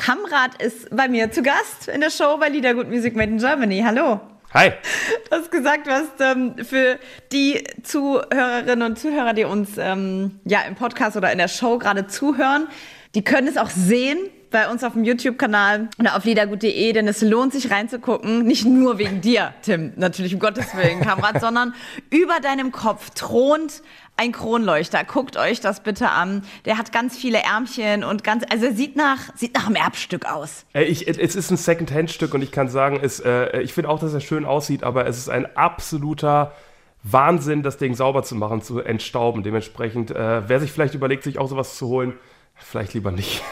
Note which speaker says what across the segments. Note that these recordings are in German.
Speaker 1: Kamrat ist bei mir zu Gast in der Show bei Liedergut Music Made in Germany. Hallo.
Speaker 2: Hi.
Speaker 1: Du hast gesagt, hast ähm, für die Zuhörerinnen und Zuhörer, die uns ähm, ja im Podcast oder in der Show gerade zuhören, die können es auch sehen bei uns auf dem YouTube-Kanal oder auf liedergut.de, denn es lohnt sich reinzugucken. Nicht nur wegen dir, Tim, natürlich um Gottes Willen, Kamerad, sondern über deinem Kopf thront ein Kronleuchter. Guckt euch das bitte an. Der hat ganz viele Ärmchen und ganz, also er sieht nach, sieht nach einem Erbstück aus.
Speaker 2: Äh, ich, es ist ein Second-Hand-Stück und ich kann sagen, es, äh, ich finde auch, dass er schön aussieht, aber es ist ein absoluter Wahnsinn, das Ding sauber zu machen, zu entstauben. Dementsprechend, äh, wer sich vielleicht überlegt, sich auch sowas zu holen, Vielleicht lieber nicht.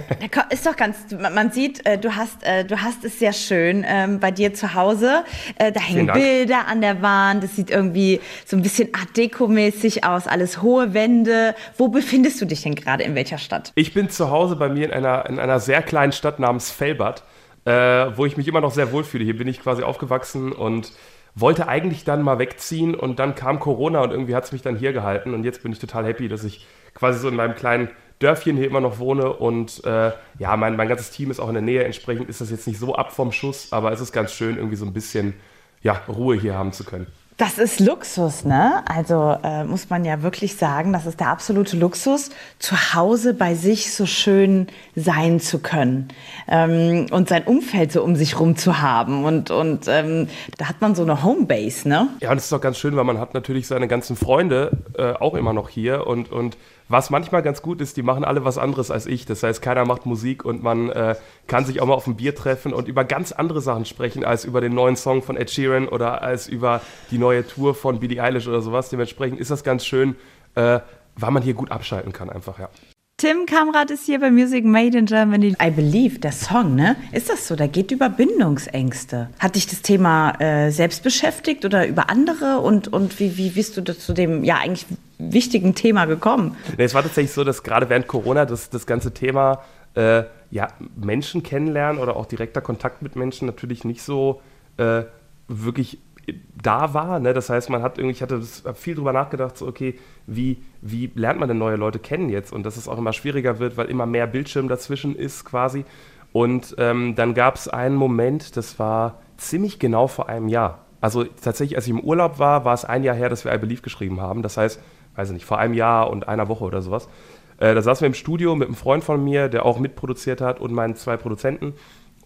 Speaker 1: ist doch ganz, man sieht, äh, du hast, äh, du hast es sehr schön ähm, bei dir zu Hause. Äh, da hängen Bilder an der Wand. Es sieht irgendwie so ein bisschen Art Deko-mäßig aus. Alles hohe Wände. Wo befindest du dich denn gerade? In welcher Stadt?
Speaker 2: Ich bin zu Hause bei mir in einer, in einer sehr kleinen Stadt namens Felbert, äh, wo ich mich immer noch sehr wohlfühle. Hier bin ich quasi aufgewachsen und wollte eigentlich dann mal wegziehen und dann kam Corona und irgendwie hat es mich dann hier gehalten und jetzt bin ich total happy, dass ich quasi so in meinem kleinen Dörfchen hier immer noch wohne und äh, ja, mein, mein ganzes Team ist auch in der Nähe. Entsprechend ist das jetzt nicht so ab vom Schuss, aber es ist ganz schön, irgendwie so ein bisschen ja, Ruhe hier haben zu können.
Speaker 1: Das ist Luxus, ne? Also äh, muss man ja wirklich sagen, das ist der absolute Luxus, zu Hause bei sich so schön sein zu können ähm, und sein Umfeld so um sich rum zu haben. Und, und ähm, da hat man so eine Homebase, ne?
Speaker 2: Ja, und das ist auch ganz schön, weil man hat natürlich seine ganzen Freunde äh, auch immer noch hier und, und was manchmal ganz gut ist, die machen alle was anderes als ich. Das heißt, keiner macht Musik und man äh, kann sich auch mal auf ein Bier treffen und über ganz andere Sachen sprechen, als über den neuen Song von Ed Sheeran oder als über die neue Tour von Billie Eilish oder sowas. Dementsprechend ist das ganz schön, äh, weil man hier gut abschalten kann einfach, ja.
Speaker 1: Tim Kamrat ist hier bei Music Made in Germany. I Believe, der Song, ne? Ist das so? Da geht über Bindungsängste. Hat dich das Thema äh, selbst beschäftigt oder über andere? Und, und wie, wie bist du zu dem, ja, eigentlich wichtigen Thema gekommen?
Speaker 2: Nee, es war tatsächlich so, dass gerade während Corona das, das ganze Thema äh, ja, Menschen kennenlernen oder auch direkter Kontakt mit Menschen natürlich nicht so äh, wirklich da war. Ne? Das heißt, man hat irgendwie, ich hatte viel drüber nachgedacht, so okay, wie, wie lernt man denn neue Leute kennen jetzt? Und dass es auch immer schwieriger wird, weil immer mehr Bildschirm dazwischen ist quasi. Und ähm, dann gab es einen Moment, das war ziemlich genau vor einem Jahr. Also tatsächlich, als ich im Urlaub war, war es ein Jahr her, dass wir I Believe geschrieben haben. Das heißt, weiß ich nicht, vor einem Jahr und einer Woche oder sowas. Äh, da saßen wir im Studio mit einem Freund von mir, der auch mitproduziert hat und meinen zwei Produzenten.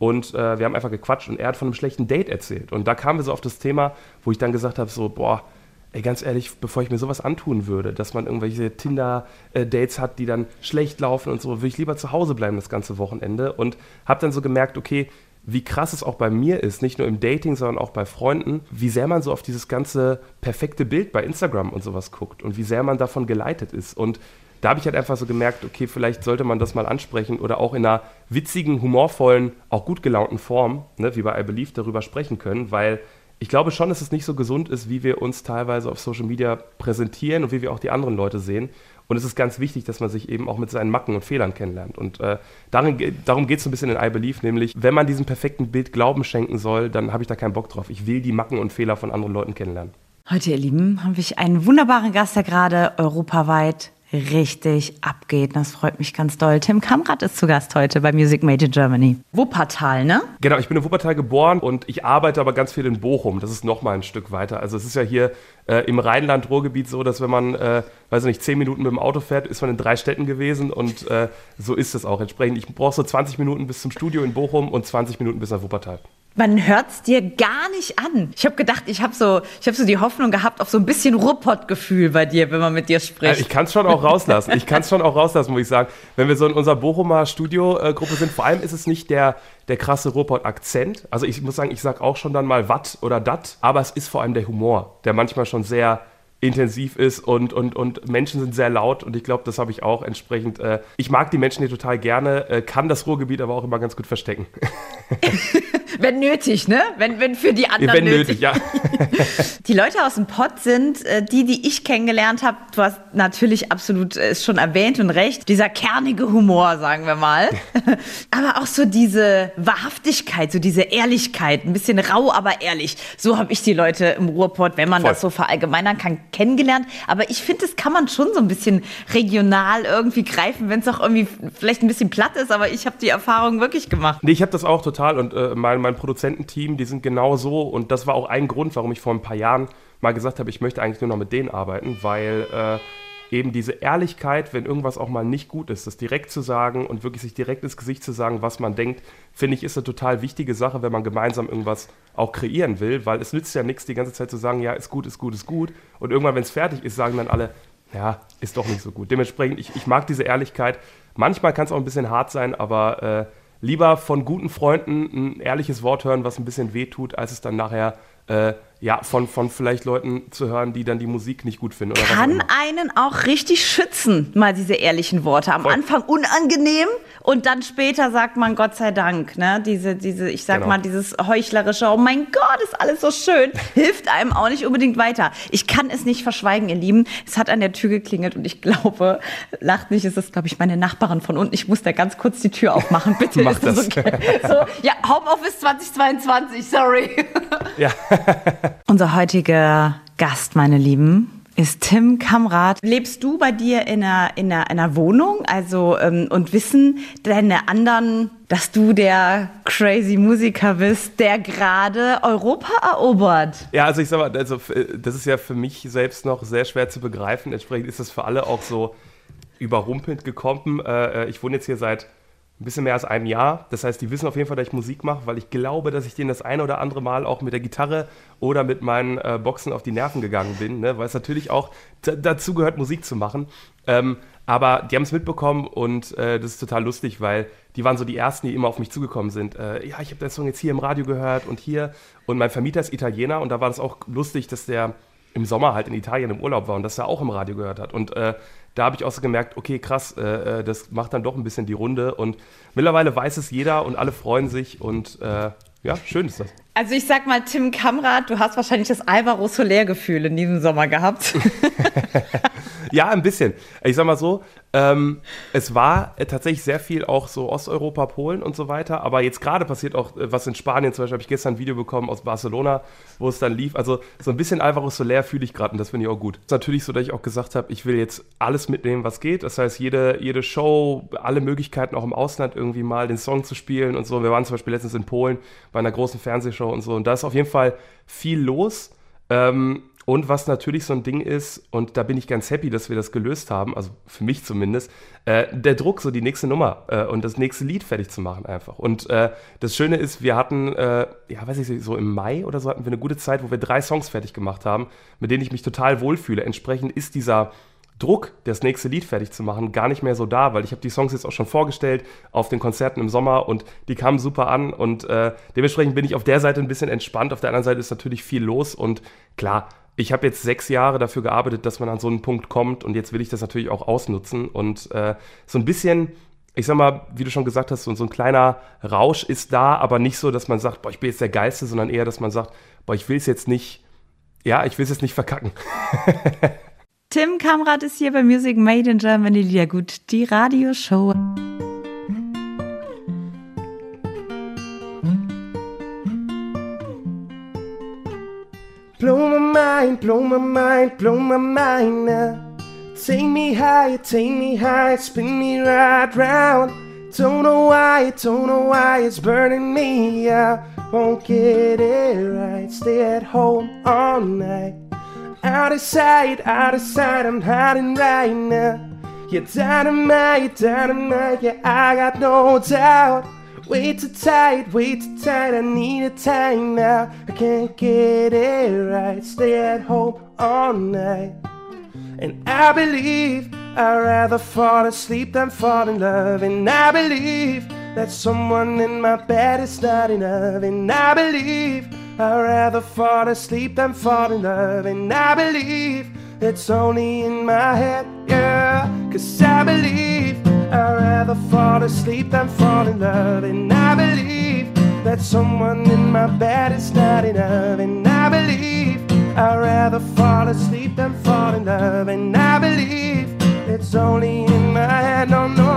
Speaker 2: Und äh, wir haben einfach gequatscht und er hat von einem schlechten Date erzählt. Und da kamen wir so auf das Thema, wo ich dann gesagt habe: so, boah, ey, ganz ehrlich, bevor ich mir sowas antun würde, dass man irgendwelche Tinder-Dates hat, die dann schlecht laufen und so, würde ich lieber zu Hause bleiben das ganze Wochenende. Und habe dann so gemerkt, okay, wie krass es auch bei mir ist, nicht nur im Dating, sondern auch bei Freunden, wie sehr man so auf dieses ganze perfekte Bild bei Instagram und sowas guckt und wie sehr man davon geleitet ist. Und da habe ich halt einfach so gemerkt, okay, vielleicht sollte man das mal ansprechen oder auch in einer witzigen, humorvollen, auch gut gelaunten Form, ne, wie bei I Believe, darüber sprechen können, weil ich glaube schon, dass es nicht so gesund ist, wie wir uns teilweise auf Social Media präsentieren und wie wir auch die anderen Leute sehen. Und es ist ganz wichtig, dass man sich eben auch mit seinen Macken und Fehlern kennenlernt. Und äh, darin, darum geht es ein bisschen in I Believe, nämlich, wenn man diesem perfekten Bild Glauben schenken soll, dann habe ich da keinen Bock drauf. Ich will die Macken und Fehler von anderen Leuten kennenlernen.
Speaker 1: Heute, ihr Lieben, habe ich einen wunderbaren Gast, der gerade europaweit richtig abgeht. Das freut mich ganz doll. Tim Kamrat ist zu Gast heute bei Music Made in Germany. Wuppertal, ne?
Speaker 2: Genau, ich bin in Wuppertal geboren und ich arbeite aber ganz viel in Bochum. Das ist noch mal ein Stück weiter. Also es ist ja hier äh, im Rheinland-Ruhrgebiet so, dass wenn man, äh, weiß nicht, zehn Minuten mit dem Auto fährt, ist man in drei Städten gewesen und äh, so ist es auch entsprechend. Ich brauche so 20 Minuten bis zum Studio in Bochum und 20 Minuten bis nach Wuppertal
Speaker 1: man hört es dir gar nicht an. Ich habe gedacht, ich habe so, hab so die Hoffnung gehabt auf so ein bisschen Ruppert-Gefühl bei dir, wenn man mit dir spricht.
Speaker 2: Ich kann es schon auch rauslassen. Ich kann es schon auch rauslassen, muss ich sagen. Wenn wir so in unserer Bochumer Studiogruppe sind, vor allem ist es nicht der, der krasse Ruppert-Akzent. Also ich muss sagen, ich sage auch schon dann mal wat oder dat, aber es ist vor allem der Humor, der manchmal schon sehr intensiv ist und, und, und Menschen sind sehr laut und ich glaube, das habe ich auch entsprechend. Äh, ich mag die Menschen hier total gerne, äh, kann das Ruhrgebiet aber auch immer ganz gut verstecken.
Speaker 1: wenn nötig, ne? Wenn, wenn für die anderen
Speaker 2: Wenn
Speaker 1: nötig.
Speaker 2: nötig, ja.
Speaker 1: Die Leute aus dem Pott sind äh, die, die ich kennengelernt habe. Du hast natürlich absolut äh, ist schon erwähnt und recht. Dieser kernige Humor, sagen wir mal. aber auch so diese Wahrhaftigkeit, so diese Ehrlichkeit. Ein bisschen rau, aber ehrlich. So habe ich die Leute im Ruhrpott, wenn man
Speaker 2: Voll.
Speaker 1: das so verallgemeinern kann, kennengelernt. Aber ich finde, das kann man schon so ein bisschen regional irgendwie greifen, wenn es auch irgendwie vielleicht ein bisschen platt ist. Aber ich habe die Erfahrung wirklich gemacht.
Speaker 2: Nee, ich habe das auch total und äh, mein, mein Produzententeam, die sind genau so und das war auch ein Grund, warum ich vor ein paar Jahren mal gesagt habe, ich möchte eigentlich nur noch mit denen arbeiten, weil äh, eben diese Ehrlichkeit, wenn irgendwas auch mal nicht gut ist, das direkt zu sagen und wirklich sich direkt ins Gesicht zu sagen, was man denkt, finde ich, ist eine total wichtige Sache, wenn man gemeinsam irgendwas auch kreieren will, weil es nützt ja nichts, die ganze Zeit zu sagen, ja, ist gut, ist gut, ist gut und irgendwann, wenn es fertig ist, sagen dann alle, ja, ist doch nicht so gut. Dementsprechend, ich, ich mag diese Ehrlichkeit. Manchmal kann es auch ein bisschen hart sein, aber äh, lieber von guten Freunden ein ehrliches Wort hören, was ein bisschen wehtut, als es dann nachher äh, ja, von, von vielleicht Leuten zu hören, die dann die Musik nicht gut finden. Oder
Speaker 1: Kann einen auch richtig schützen, mal diese ehrlichen Worte. Am
Speaker 2: Voll.
Speaker 1: Anfang unangenehm und dann später sagt man Gott sei Dank, ne? Diese, diese, ich sag
Speaker 2: Genau.
Speaker 1: mal, dieses heuchlerische, oh mein Gott, ist alles so schön, hilft einem auch nicht unbedingt weiter. Ich kann es nicht verschweigen, ihr Lieben. Es hat an der Tür geklingelt und ich glaube, lacht nicht, es ist, glaube ich, meine Nachbarin von unten. Ich muss da ganz kurz die Tür aufmachen. Bitte
Speaker 2: Mach
Speaker 1: das. okay. So, ja, Homeoffice 2022, sorry.
Speaker 2: Ja.
Speaker 1: Unser heutiger Gast, meine Lieben, ist Tim Kamrat. Lebst du bei dir in einer, in einer, in einer Wohnung? Also, ähm, und wissen deine anderen, dass du der crazy Musiker bist, der gerade Europa erobert?
Speaker 2: Ja, also ich sag mal, also äh, das ist ja für mich selbst noch sehr schwer zu begreifen. Entsprechend ist das für alle auch so überrumpelnd gekommen. Äh, äh, ich wohne jetzt hier seit ein bisschen mehr als einem Jahr. Das heißt, die wissen auf jeden Fall, dass ich Musik mache, weil ich glaube, dass ich denen das eine oder andere Mal auch mit der Gitarre oder mit meinen äh, Boxen auf die Nerven gegangen bin, ne? weil es natürlich auch dazu gehört, Musik zu machen. Ähm, aber die haben es mitbekommen und äh, das ist total lustig, weil die waren so die Ersten, die immer auf mich zugekommen sind. Äh, ja, ich habe den Song jetzt hier im Radio gehört und hier. Und mein Vermieter ist Italiener und da war das auch lustig, dass der im Sommer halt in Italien im Urlaub war und das er auch im Radio gehört hat. Und äh, da habe ich auch so gemerkt, okay, krass, äh, äh, das macht dann doch ein bisschen die Runde. Und mittlerweile weiß es jeder und alle freuen sich und äh, ja, schön ist das.
Speaker 1: Also ich sag mal, Tim Kamrat, du hast wahrscheinlich das Alvaro Soler-Gefühl in diesem Sommer gehabt.
Speaker 2: Ja, ein bisschen. Ich sag mal so, ähm, es war äh, tatsächlich sehr viel auch so Osteuropa, Polen und so weiter, aber jetzt gerade passiert auch äh, was in Spanien, zum Beispiel habe ich gestern ein Video bekommen aus Barcelona, wo es dann lief. Also so ein bisschen Alvaro Soler fühle ich gerade und das finde ich auch gut. Es ist natürlich so, dass ich auch gesagt habe, ich will jetzt alles mitnehmen, was geht. Das heißt, jede, jede Show, alle Möglichkeiten auch im Ausland irgendwie mal den Song zu spielen und so. Wir waren zum Beispiel letztens in Polen bei einer großen Fernsehshow und so und da ist auf jeden Fall viel los. Ähm, und was natürlich so ein Ding ist, und da bin ich ganz happy, dass wir das gelöst haben, also für mich zumindest, äh, der Druck, so die nächste Nummer äh, und das nächste Lied fertig zu machen einfach. Und äh, das Schöne ist, wir hatten, äh, ja, weiß ich nicht, so im Mai oder so hatten wir eine gute Zeit, wo wir drei Songs fertig gemacht haben, mit denen ich mich total wohlfühle. Entsprechend ist dieser Druck, das nächste Lied fertig zu machen, gar nicht mehr so da, weil ich habe die Songs jetzt auch schon vorgestellt auf den Konzerten im Sommer und die kamen super an und äh, dementsprechend bin ich auf der Seite ein bisschen entspannt. Auf der anderen Seite ist natürlich viel los und klar, ich habe jetzt sechs Jahre dafür gearbeitet, dass man an so einen Punkt kommt und jetzt will ich das natürlich auch ausnutzen und äh, so ein bisschen ich sag mal, wie du schon gesagt hast, so, so ein kleiner Rausch ist da, aber nicht so, dass man sagt, boah, ich bin jetzt der Geilste, sondern eher, dass man sagt, boah, ich will es jetzt nicht, ja, ich will es jetzt nicht verkacken.
Speaker 1: Tim Kamrat ist hier bei Music Made in Germany Liedergut, die Radioshow.
Speaker 3: Mind, blow my mind, blow my mind now. Take me higher, take me higher, spin me right round. Don't know why, don't know why it's burning me out. Won't get it right, stay at home all night. Out of sight, out of sight, I'm hiding right now. You're dynamite, dynamite, yeah, I got no doubt. Way too tight, way too tight, I need a time now. I can't get it right, stay at home all night. And I believe I'd rather fall asleep than fall in love. And I believe that someone in my bed is not enough. And I believe I'd rather fall asleep than fall in love. And I believe it's only in my head, yeah. Cause I believe I'd rather fall asleep than fall in love. And I believe that someone in my bed is not enough. And I believe I'd rather fall asleep than fall in love. And I believe it's only in my head, no, no.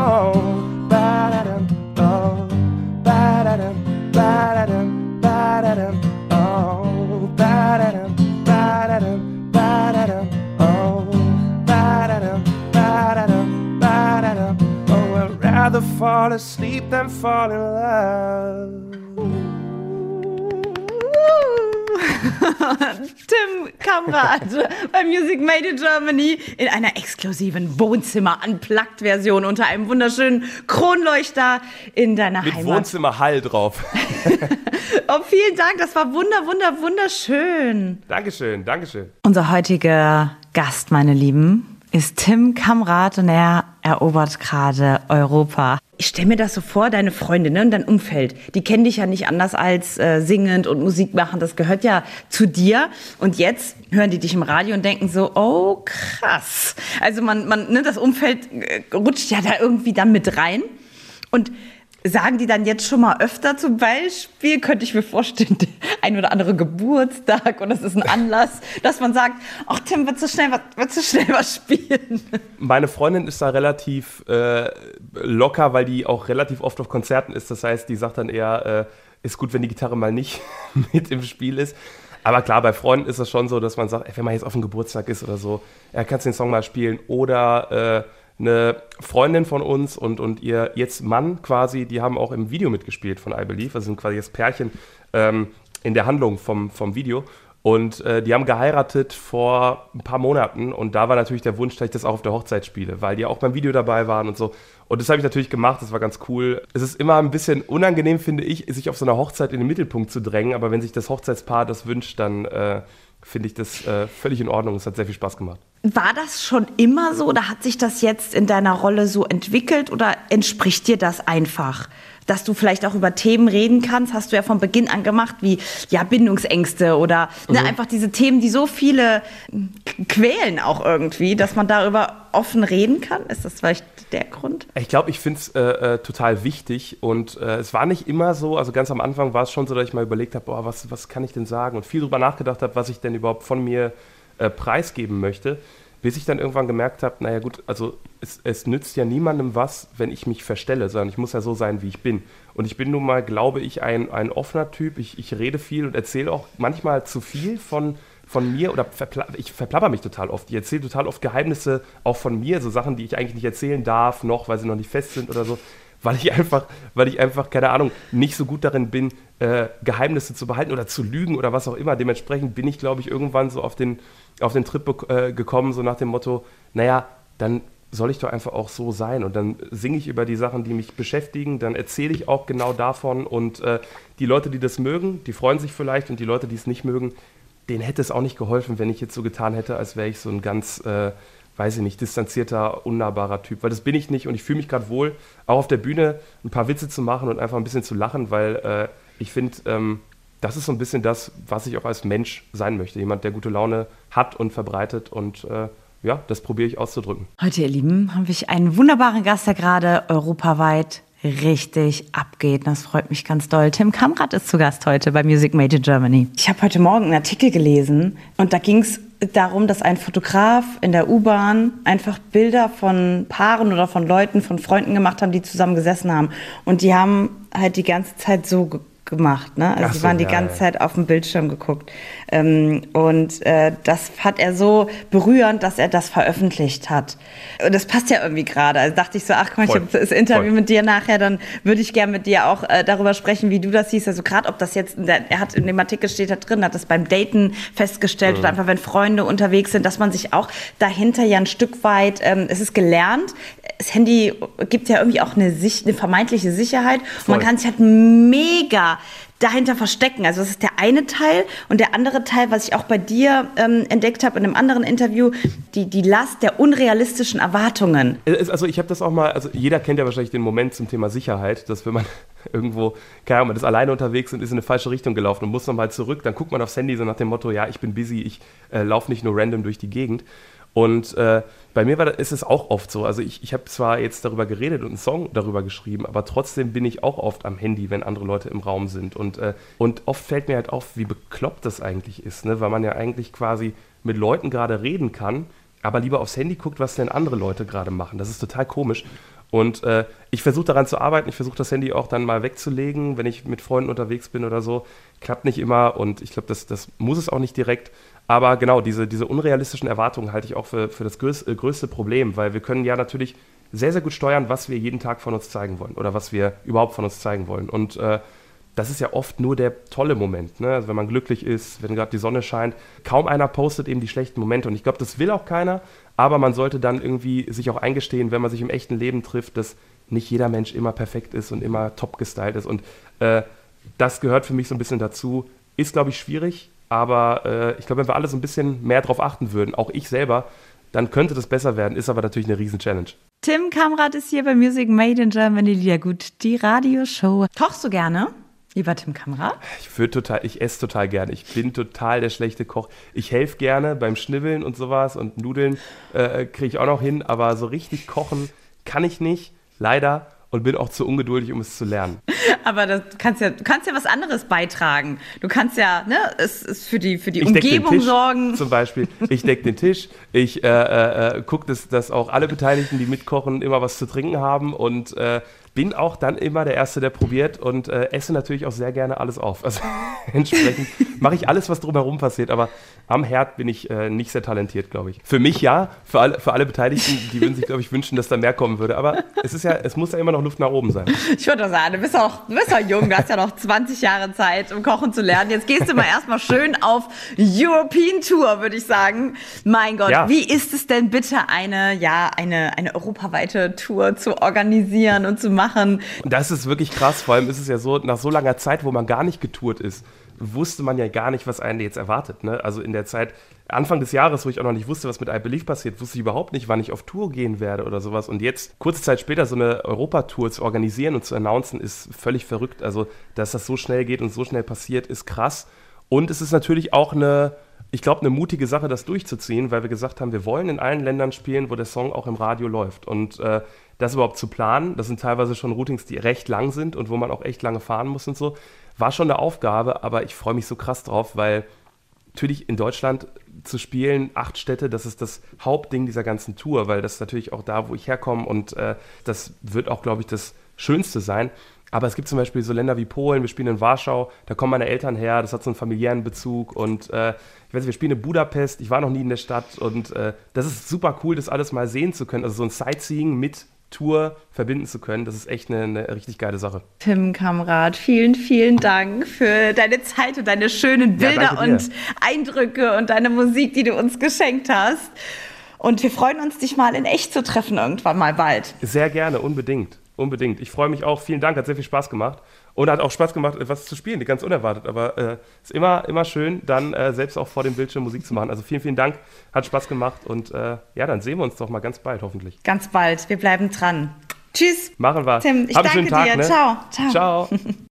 Speaker 3: Fall asleep than fall in love.
Speaker 1: Tim Kamrat bei Music Made in Germany in einer exklusiven Wohnzimmer-Unplugged-Version unter einem wunderschönen Kronleuchter in deiner
Speaker 2: Mit
Speaker 1: Heimat.
Speaker 2: Wohnzimmerhall drauf.
Speaker 1: Oh, vielen Dank, das war wunder, wunder, wunderschön.
Speaker 2: Dankeschön, Dankeschön.
Speaker 1: Unser heutiger Gast, meine Lieben, ist Tim Kamrat und er erobert gerade Europa. Ich stelle mir das so vor, deine Freunde ne, und dein Umfeld, die kennen dich ja nicht anders als äh, singend und Musik machen. Das gehört ja zu dir. Und jetzt hören die dich im Radio und denken so, oh krass. Also man, man ne, das Umfeld äh, rutscht ja da irgendwie dann mit rein. Und Sagen die dann jetzt schon mal öfter zum Beispiel, könnte ich mir vorstellen, ein oder andere Geburtstag und das ist ein Anlass, dass man sagt, ach Tim, willst du schnell was, schnell was spielen?
Speaker 2: Meine Freundin ist da relativ äh, locker, weil die auch relativ oft auf Konzerten ist. Das heißt, die sagt dann eher, äh, ist gut, wenn die Gitarre mal nicht mit im Spiel ist. Aber klar, bei Freunden ist es schon so, dass man sagt, ey, wenn man jetzt auf dem Geburtstag ist oder so, ja, kannst du den Song mal spielen. Oder äh, eine Freundin von uns und, und ihr jetzt Mann quasi, die haben auch im Video mitgespielt von I Believe. Also sind quasi das Pärchen ähm, in der Handlung vom, vom Video. Und äh, die haben geheiratet vor ein paar Monaten und da war natürlich der Wunsch, dass ich das auch auf der Hochzeit spiele, weil die auch beim Video dabei waren und so. Und das habe ich natürlich gemacht, das war ganz cool. Es ist immer ein bisschen unangenehm, finde ich, sich auf so einer Hochzeit in den Mittelpunkt zu drängen, aber wenn sich das Hochzeitspaar das wünscht, dann äh, finde ich das äh, völlig in Ordnung. Es hat sehr viel Spaß gemacht.
Speaker 1: War das schon immer so oder hat sich das jetzt in deiner Rolle so entwickelt oder entspricht dir das einfach? Dass du vielleicht auch über Themen reden kannst, hast du ja von Beginn an gemacht, wie ja Bindungsängste oder ne, einfach diese Themen, die so viele quälen auch irgendwie, dass man darüber offen reden kann. Ist das vielleicht der Grund?
Speaker 2: Ich glaube, ich finde es äh, äh, total wichtig und äh, es war nicht immer so, also ganz am Anfang war es schon so, dass ich mal überlegt habe, was, was kann ich denn sagen und viel darüber nachgedacht habe, was ich denn überhaupt von mir äh, preisgeben möchte, bis ich dann irgendwann gemerkt habe, naja gut, also es, es nützt ja niemandem was, wenn ich mich verstelle, sondern ich muss ja so sein, wie ich bin. Und ich bin nun mal, glaube ich, ein, ein offener Typ, ich, ich rede viel und erzähle auch manchmal zu viel von von mir oder verpla ich verplapper mich total oft. Ich erzähle total oft Geheimnisse auch von mir, so Sachen, die ich eigentlich nicht erzählen darf, noch, weil sie noch nicht fest sind oder so, weil ich einfach, weil ich einfach, keine Ahnung, nicht so gut darin bin, äh, Geheimnisse zu behalten oder zu lügen oder was auch immer. Dementsprechend bin ich, glaube ich, irgendwann so auf den, auf den Trip äh, gekommen, so nach dem Motto, naja, dann soll ich doch einfach auch so sein. Und dann singe ich über die Sachen, die mich beschäftigen, dann erzähle ich auch genau davon. Und äh, die Leute, die das mögen, die freuen sich vielleicht und die Leute, die es nicht mögen, denen hätte es auch nicht geholfen, wenn ich jetzt so getan hätte, als wäre ich so ein ganz, äh, weiß ich nicht, distanzierter, unnahbarer Typ. Weil das bin ich nicht und ich fühle mich gerade wohl, auch auf der Bühne ein paar Witze zu machen und einfach ein bisschen zu lachen, weil äh, ich finde, ähm, das ist so ein bisschen das, was ich auch als Mensch sein möchte. Jemand, der gute Laune hat und verbreitet und äh, ja, das probiere ich auszudrücken.
Speaker 1: Heute, ihr Lieben, habe ich einen wunderbaren Gast, der gerade europaweit richtig abgeht. Das freut mich ganz doll. Tim Kamrat ist zu Gast heute bei Music Made in Germany. Ich habe heute Morgen einen Artikel gelesen und da ging es darum, dass ein Fotograf in der U-Bahn einfach Bilder von Paaren oder von Leuten, von Freunden gemacht haben, die zusammen gesessen haben. Und die haben halt die ganze Zeit so gemacht. Ne? Also
Speaker 2: Ach
Speaker 1: sie
Speaker 2: so,
Speaker 1: waren die
Speaker 2: ja,
Speaker 1: ganze
Speaker 2: ja.
Speaker 1: Zeit auf dem Bildschirm geguckt. Ähm, und äh, das hat er so berührend, dass er das veröffentlicht hat. Und das passt ja irgendwie gerade. Also dachte ich so, ach komm, ich habe das Interview
Speaker 2: Voll.
Speaker 1: mit dir nachher, dann würde ich gerne mit dir auch äh, darüber sprechen, wie du das siehst. Also gerade ob das jetzt, er hat in dem Artikel steht da drin, hat das beim Daten festgestellt
Speaker 2: Mhm.
Speaker 1: oder einfach wenn Freunde unterwegs sind, dass man sich auch dahinter ja ein Stück weit, ähm, es ist gelernt, das Handy gibt ja irgendwie auch eine, eine vermeintliche Sicherheit. Und man kann sich halt mega dahinter verstecken. Also das ist der eine Teil und der andere Teil, was ich auch bei dir ähm, entdeckt habe in einem anderen Interview, die, die Last der unrealistischen Erwartungen.
Speaker 2: Also ich habe das auch mal, also jeder kennt ja wahrscheinlich den Moment zum Thema Sicherheit, dass wenn man irgendwo, keine Ahnung, man ist alleine unterwegs und ist in eine falsche Richtung gelaufen und muss nochmal zurück, dann guckt man aufs Handy so nach dem Motto, ja, ich bin busy, ich äh, laufe nicht nur random durch die Gegend. Und äh, bei mir war, ist es auch oft so. Also ich, ich habe zwar jetzt darüber geredet und einen Song darüber geschrieben, aber trotzdem bin ich auch oft am Handy, wenn andere Leute im Raum sind. Und, äh, und oft fällt mir halt auf, wie bekloppt das eigentlich ist, ne? weil man ja eigentlich quasi mit Leuten gerade reden kann, aber lieber aufs Handy guckt, was denn andere Leute gerade machen. Das ist total komisch. Und äh, ich versuche daran zu arbeiten. Ich versuche das Handy auch dann mal wegzulegen, wenn ich mit Freunden unterwegs bin oder so. Klappt nicht immer und ich glaube, das, das muss es auch nicht direkt. Aber genau, diese, diese unrealistischen Erwartungen halte ich auch für, für das größte, äh, größte Problem, weil wir können ja natürlich sehr, sehr gut steuern, was wir jeden Tag von uns zeigen wollen oder was wir überhaupt von uns zeigen wollen. Und äh, das ist ja oft nur der tolle Moment. Ne? Also wenn man glücklich ist, wenn gerade die Sonne scheint. Kaum einer postet eben die schlechten Momente. Und ich glaube, das will auch keiner. Aber man sollte dann irgendwie sich auch eingestehen, wenn man sich im echten Leben trifft, dass nicht jeder Mensch immer perfekt ist und immer top gestylt ist. Und äh, das gehört für mich so ein bisschen dazu. Ist, glaube ich, schwierig, aber äh, ich glaube, wenn wir alle so ein bisschen mehr darauf achten würden, auch ich selber, dann könnte das besser werden, ist aber natürlich eine Riesen-Challenge.
Speaker 1: Tim Kamrat ist hier bei Music Made in Germany. Ja gut, die Radioshow. Kochst du gerne? Lieber Tim Kamera?
Speaker 2: Ich würde total, ich esse total gerne. Ich bin total der schlechte Koch. Ich helfe gerne beim Schnibbeln und sowas und Nudeln äh, kriege ich auch noch hin, aber so richtig kochen kann ich nicht, leider und bin auch zu ungeduldig, um es zu lernen.
Speaker 1: Aber das kannst ja, du kannst ja was anderes beitragen. Du kannst ja, ne, es ist für die, für die ich Umgebung sorgen.
Speaker 2: Zum Beispiel, ich decke den Tisch, ich äh, äh, äh gucke, dass, dass auch alle Beteiligten, die mitkochen, immer was zu trinken haben und äh, bin auch dann immer der Erste, der probiert und äh, esse natürlich auch sehr gerne alles auf. Also entsprechend mache ich alles, was drumherum passiert, aber am Herd bin ich äh, nicht sehr talentiert, glaube ich. Für mich ja, für alle, für alle Beteiligten, die würden sich, glaube ich, wünschen, dass da mehr kommen würde. Aber es ist ja, es muss ja immer noch Luft nach oben sein.
Speaker 1: Ich würde sagen, du bist auch, du bist auch jung, du hast ja noch 20 Jahre Zeit, um Kochen zu lernen. Jetzt gehst du mal erstmal schön auf European Tour, würde ich sagen. Mein Gott, ja. wie ist es denn bitte, eine, ja, eine, eine europaweite Tour zu organisieren und zu machen?
Speaker 2: Das ist wirklich krass. Vor allem ist es ja so, nach so langer Zeit, wo man gar nicht getourt ist, wusste man ja gar nicht, was einen jetzt erwartet. Ne? Also in der Zeit, Anfang des Jahres, wo ich auch noch nicht wusste, was mit I Believe passiert, wusste ich überhaupt nicht, wann ich auf Tour gehen werde oder sowas. Und jetzt, kurze Zeit später, so eine Europatour zu organisieren und zu announcen, ist völlig verrückt. Also, dass das so schnell geht und so schnell passiert, ist krass. Und es ist natürlich auch eine, ich glaube, eine mutige Sache, das durchzuziehen, weil wir gesagt haben, wir wollen in allen Ländern spielen, wo der Song auch im Radio läuft. Und äh, das überhaupt zu planen, das sind teilweise schon Routings, die recht lang sind und wo man auch echt lange fahren muss und so war schon eine Aufgabe, aber ich freue mich so krass drauf, weil natürlich in Deutschland zu spielen, acht Städte, das ist das Hauptding dieser ganzen Tour, weil das ist natürlich auch da, wo ich herkomme und äh, das wird auch, glaube ich, das Schönste sein. Aber es gibt zum Beispiel so Länder wie Polen, wir spielen in Warschau, da kommen meine Eltern her, das hat so einen familiären Bezug und äh, ich weiß nicht, wir spielen in Budapest, ich war noch nie in der Stadt und äh, das ist super cool, das alles mal sehen zu können. Also so ein Sightseeing mit Tour verbinden zu können. Das ist echt eine, eine richtig geile Sache.
Speaker 1: Tim Kamrat, vielen, vielen Dank für deine Zeit und deine schönen Bilder ja, und Eindrücke und deine Musik, die du uns geschenkt hast. Und wir freuen uns, dich mal in echt zu treffen irgendwann mal bald.
Speaker 2: Sehr gerne, unbedingt. Unbedingt. Ich freue mich auch. Vielen Dank, hat sehr viel Spaß gemacht. Und hat auch Spaß gemacht, was zu spielen, ganz unerwartet. Aber es äh, ist immer, immer schön, dann äh, selbst auch vor dem Bildschirm Musik zu machen. Also vielen, vielen Dank, hat Spaß gemacht. Und äh, ja, dann sehen wir uns doch mal ganz bald, hoffentlich.
Speaker 1: Ganz bald. Wir bleiben dran. Tschüss.
Speaker 2: Machen wir.
Speaker 1: Tim, ich Hab danke Tag, dir. Ne? Ciao.
Speaker 2: Ciao. Ciao.